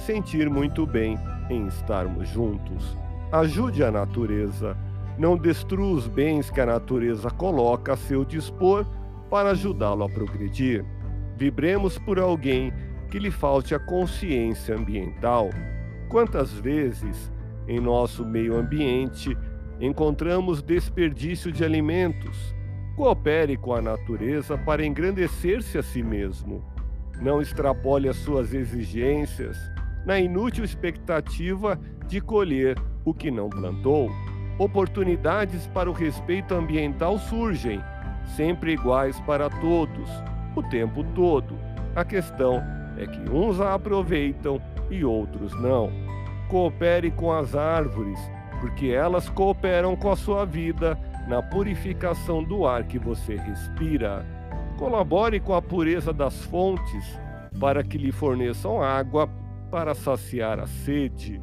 sentir muito bem em estarmos juntos. Ajude a natureza. Não destrua os bens que a natureza coloca a seu dispor para ajudá-lo a progredir. Vibremos por alguém que lhe falte a consciência ambiental. Quantas vezes em nosso meio ambiente encontramos desperdício de alimentos? Coopere com a natureza para engrandecer-se a si mesmo. Não extrapole as suas exigências na inútil expectativa de colher o que não plantou. Oportunidades para o respeito ambiental surgem, sempre iguais para todos, o tempo todo. A questão é que uns a aproveitam e outros não. Coopere com as árvores, porque elas cooperam com a sua vida na purificação do ar que você respira. Colabore com a pureza das fontes para que lhe forneçam água para saciar a sede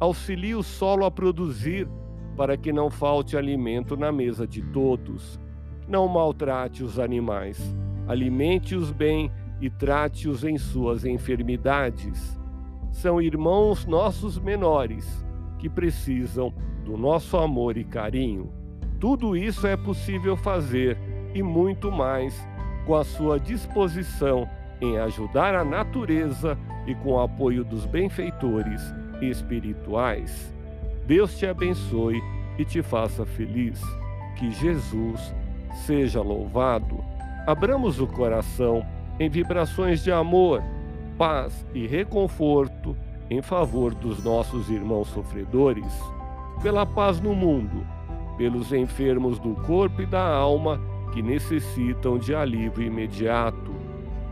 auxilie o solo a produzir, para que não falte alimento na mesa de todos. Não maltrate os animais, alimente-os bem e trate-os em suas enfermidades. São irmãos nossos menores que precisam do nosso amor e carinho. Tudo isso é possível fazer e muito mais com a sua disposição em ajudar a natureza e com o apoio dos benfeitores espirituais. Deus te abençoe e te faça feliz. Que Jesus seja louvado. Abramos o coração em vibrações de amor, paz e reconforto em favor dos nossos irmãos sofredores, pela paz no mundo, pelos enfermos do corpo e da alma que necessitam de alívio imediato,